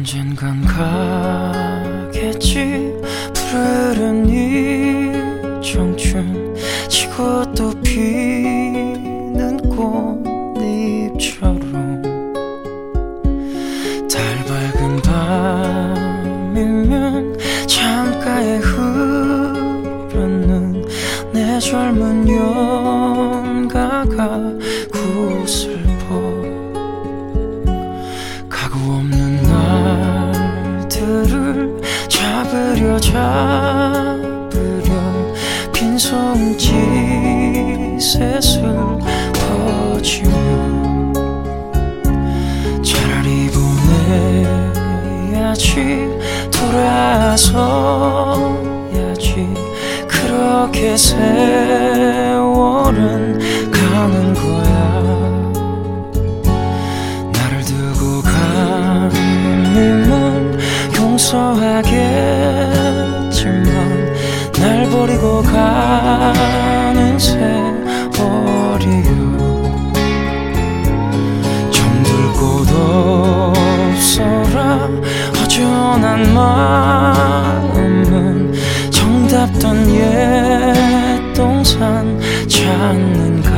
언젠간 가겠지. 푸르른 이 청춘 지고 또 피는 꽃잎처럼. 달 밝은 밤이면 창가에 흐르는 내 젊은 연가가 잡으려 빈손짓셋을 퍼지며 차라리 보내야지 돌아서야지. 그렇게 세월은 가는 거야. 나를 두고 가님은 용서하겠 버리고 가는 세월이요. 정들 곳 없어라. 허전한 마음은 정답던 옛 동산 찾는가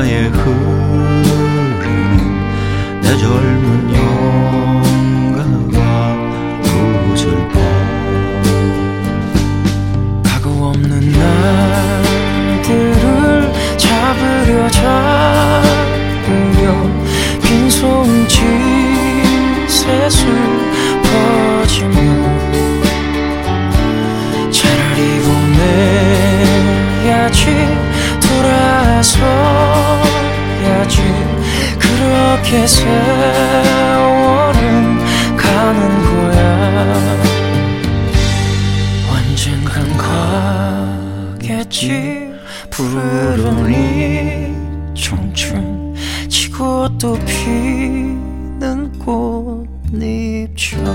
창가에 흐르는 내 젊은 영가가 구슬퍼 가구 없는 날 그렇게 세월은 가는 거야. 언젠간 가겠지 푸르른 이 청춘 지고 또 피는 꽃잎처럼.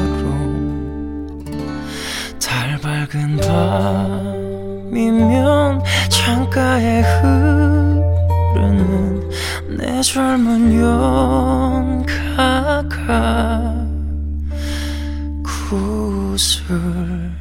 달 밝은 밤이면 창가에 흐르는 젊은 용가가 구슬.